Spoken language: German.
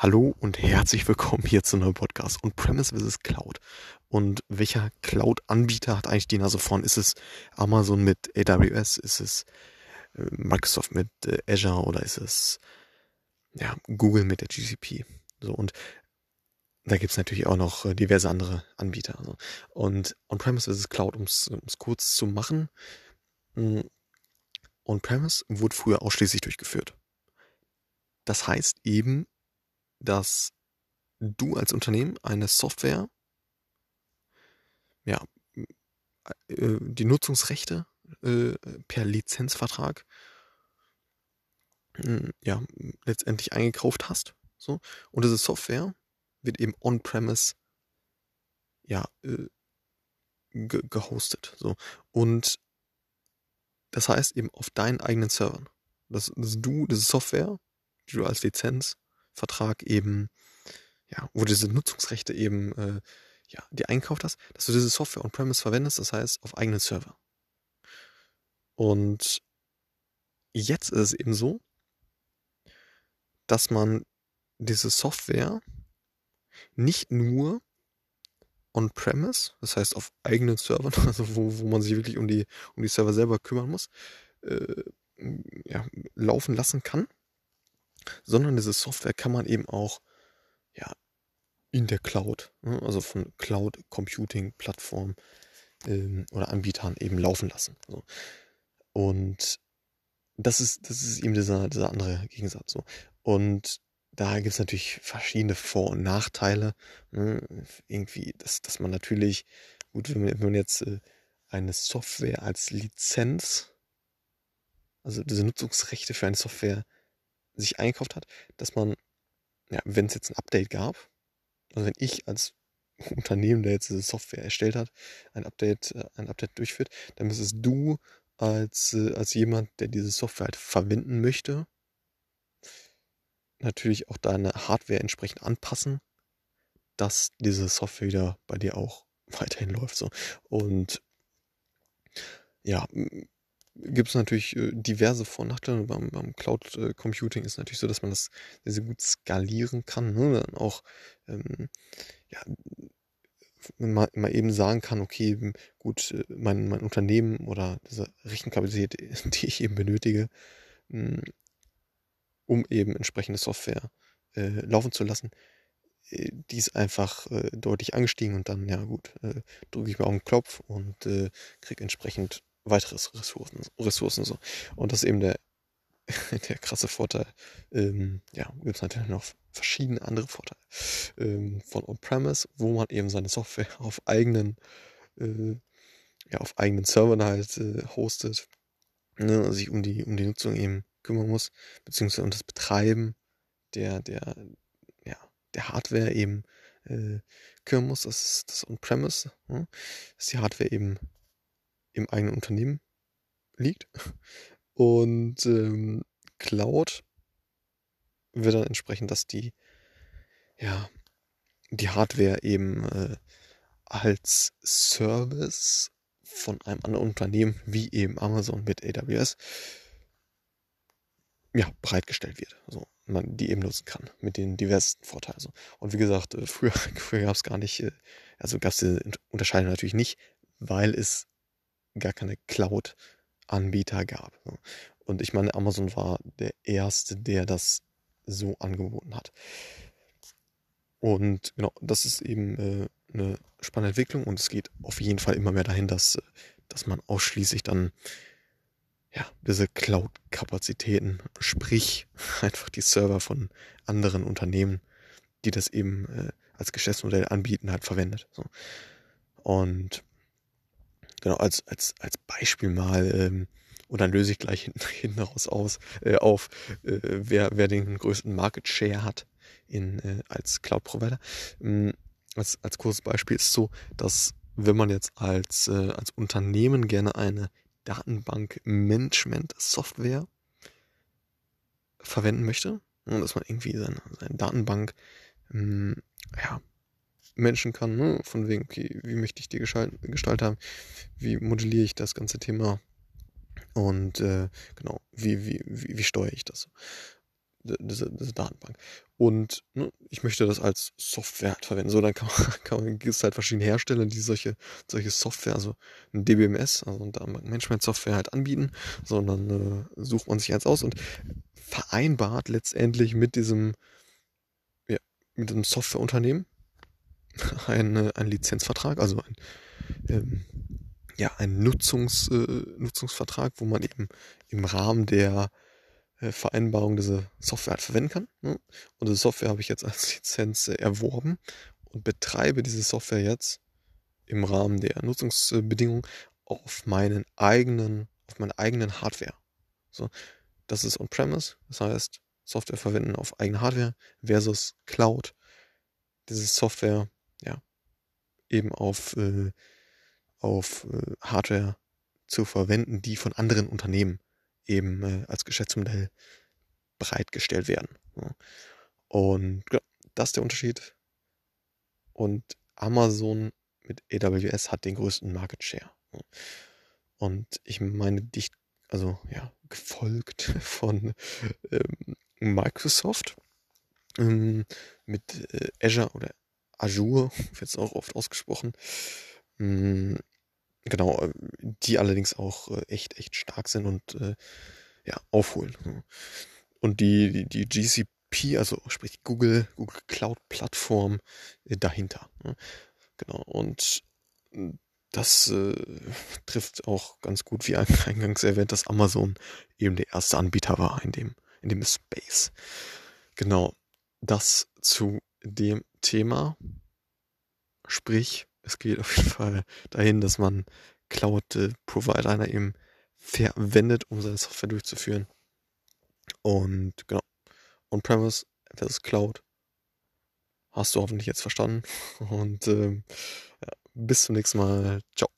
Hallo und herzlich willkommen hier zu einem neuen Podcast On-Premise vs. Cloud. Und welcher Cloud-Anbieter hat eigentlich die Nase vorn? Ist es Amazon mit AWS? Ist es äh, Microsoft mit äh, Azure oder ist es ja, Google mit der GCP? So und da gibt's natürlich auch noch äh, diverse andere Anbieter. Also. Und On-Premise vs. Cloud, um es kurz zu machen, hm, On-Premise wurde früher ausschließlich durchgeführt. Das heißt eben, dass du als Unternehmen eine Software, ja, äh, die Nutzungsrechte äh, per Lizenzvertrag hm, ja, letztendlich eingekauft hast. So. Und diese Software wird eben on-premise ja, äh, gehostet. So. Und das heißt eben auf deinen eigenen Servern. Dass, du diese Software, die du als Lizenzvertrag eben, ja, wo diese Nutzungsrechte eben, äh, ja, die einkauft hast, dass du diese Software on-premise verwendest, das heißt auf eigenen Server. Und jetzt ist es eben so, dass man diese Software nicht nur on-premise, das heißt auf eigenen Servern, also wo, wo man sich wirklich um die, um die Server selber kümmern muss, äh, ja, laufen lassen kann, sondern diese Software kann man eben auch ja, in der Cloud, ne, also von Cloud Computing Plattformen ähm, oder Anbietern eben laufen lassen. So. Und das ist, das ist eben dieser, dieser andere Gegensatz. So. Und da gibt es natürlich verschiedene Vor- und Nachteile. Ne? Irgendwie, dass, dass man natürlich, gut, wenn man, wenn man jetzt äh, eine Software als Lizenz, also diese Nutzungsrechte für eine Software sich einkauft hat, dass man, ja, wenn es jetzt ein Update gab, also wenn ich als Unternehmen, der jetzt diese Software erstellt hat, ein Update, äh, ein Update durchführt, dann müsstest du als, äh, als jemand, der diese Software halt verwenden möchte, natürlich auch deine Hardware entsprechend anpassen, dass diese Software wieder bei dir auch weiterhin läuft. So. Und ja, gibt es natürlich äh, diverse Vor- und Nachteile. Beim, beim Cloud äh, Computing ist natürlich so, dass man das sehr, sehr gut skalieren kann. Ne? Dann auch ähm, ja, mal, mal eben sagen kann, okay, gut, äh, mein, mein Unternehmen oder diese Rechenkapazität, die ich eben benötige, hm, um eben entsprechende Software äh, laufen zu lassen. Die ist einfach äh, deutlich angestiegen und dann, ja gut, äh, drücke ich mir auf den Klopf und äh, kriege entsprechend weitere Ressourcen, Ressourcen so. Und das ist eben der, der krasse Vorteil. Ähm, ja, gibt es natürlich noch verschiedene andere Vorteile. Ähm, von On-Premise, wo man eben seine Software auf eigenen, äh, ja, auf eigenen Servern halt äh, hostet, ne, sich um die, um die Nutzung eben kümmern muss, beziehungsweise um das Betreiben der, der, ja, der Hardware eben äh, kümmern muss. Das ist das On-Premise, ne? dass die Hardware eben im eigenen Unternehmen liegt. Und ähm, Cloud wird dann entsprechend, dass die, ja, die Hardware eben äh, als Service von einem anderen Unternehmen wie eben Amazon mit AWS ja, bereitgestellt wird. Also man die eben nutzen kann mit den diversen Vorteilen. So. Und wie gesagt, äh, früher, früher gab es gar nicht, äh, also gab es diese Unterscheidung natürlich nicht, weil es gar keine Cloud-Anbieter gab. Und ich meine, Amazon war der erste, der das so angeboten hat. Und genau, das ist eben äh, eine spannende Entwicklung und es geht auf jeden Fall immer mehr dahin, dass, äh, dass man ausschließlich dann ja, diese Cloud-Kapazitäten, sprich einfach die Server von anderen Unternehmen, die das eben äh, als Geschäftsmodell anbieten, halt verwendet. So. Und genau, als, als, als Beispiel mal, ähm, und dann löse ich gleich hinten, hinten raus aus, äh, auf, äh, wer, wer den größten Market Share hat in, äh, als Cloud-Provider. Ähm, als, als kurzes Beispiel ist so, dass wenn man jetzt als, äh, als Unternehmen gerne eine Datenbank-Management-Software verwenden möchte. Und dass man irgendwie seine, seine Datenbank ähm, ja, Menschen kann, ne? von wegen, okay, wie möchte ich die gestaltet haben, wie modelliere ich das ganze Thema und äh, genau, wie, wie, wie, wie steuere ich das? diese, diese Datenbank. Und ne, ich möchte das als Software halt verwenden. So, dann kann man, kann man, gibt es halt verschiedene Hersteller, die solche, solche Software, also ein DBMS, also ein Datenbank-Management-Software halt anbieten. So, und dann äh, sucht man sich eins aus und vereinbart letztendlich mit diesem, ja, mit diesem Softwareunternehmen einen, einen Lizenzvertrag, also ein, ähm, ja, ein Nutzungs, äh, Nutzungsvertrag, wo man eben im Rahmen der äh, Vereinbarung diese Software halt verwenden kann. Ne? Und diese Software habe ich jetzt als Lizenz äh, erworben und betreibe diese Software jetzt im Rahmen der Nutzungsbedingungen auf meinen eigenen, auf meiner eigenen Hardware. So, das ist on-premise, das heißt Software verwenden auf eigene Hardware versus Cloud. Diese Software, eben auf, äh, auf äh, Hardware zu verwenden, die von anderen Unternehmen eben äh, als Geschäftsmodell bereitgestellt werden. Ja. Und ja, das ist der Unterschied. Und Amazon mit AWS hat den größten Market Share. Ja. Und ich meine dicht, also ja, gefolgt von ähm, Microsoft ähm, mit äh, Azure oder Azure, wird es auch oft ausgesprochen. Ähm, Genau, äh, die allerdings auch äh, echt, echt stark sind und äh, ja, aufholen. Und die, die, die GCP, also sprich Google, Google Cloud Plattform dahinter. Ne? Genau, und das äh, trifft auch ganz gut, wie eingangs erwähnt, dass Amazon eben der erste Anbieter war in dem, in dem Space. Genau, das zu dem Thema. Sprich, es geht auf jeden Fall dahin, dass man Cloud-Provider einer eben verwendet, um seine Software durchzuführen. Und genau, On-Premise versus Cloud hast du hoffentlich jetzt verstanden. Und ähm, ja, bis zum nächsten Mal. Ciao.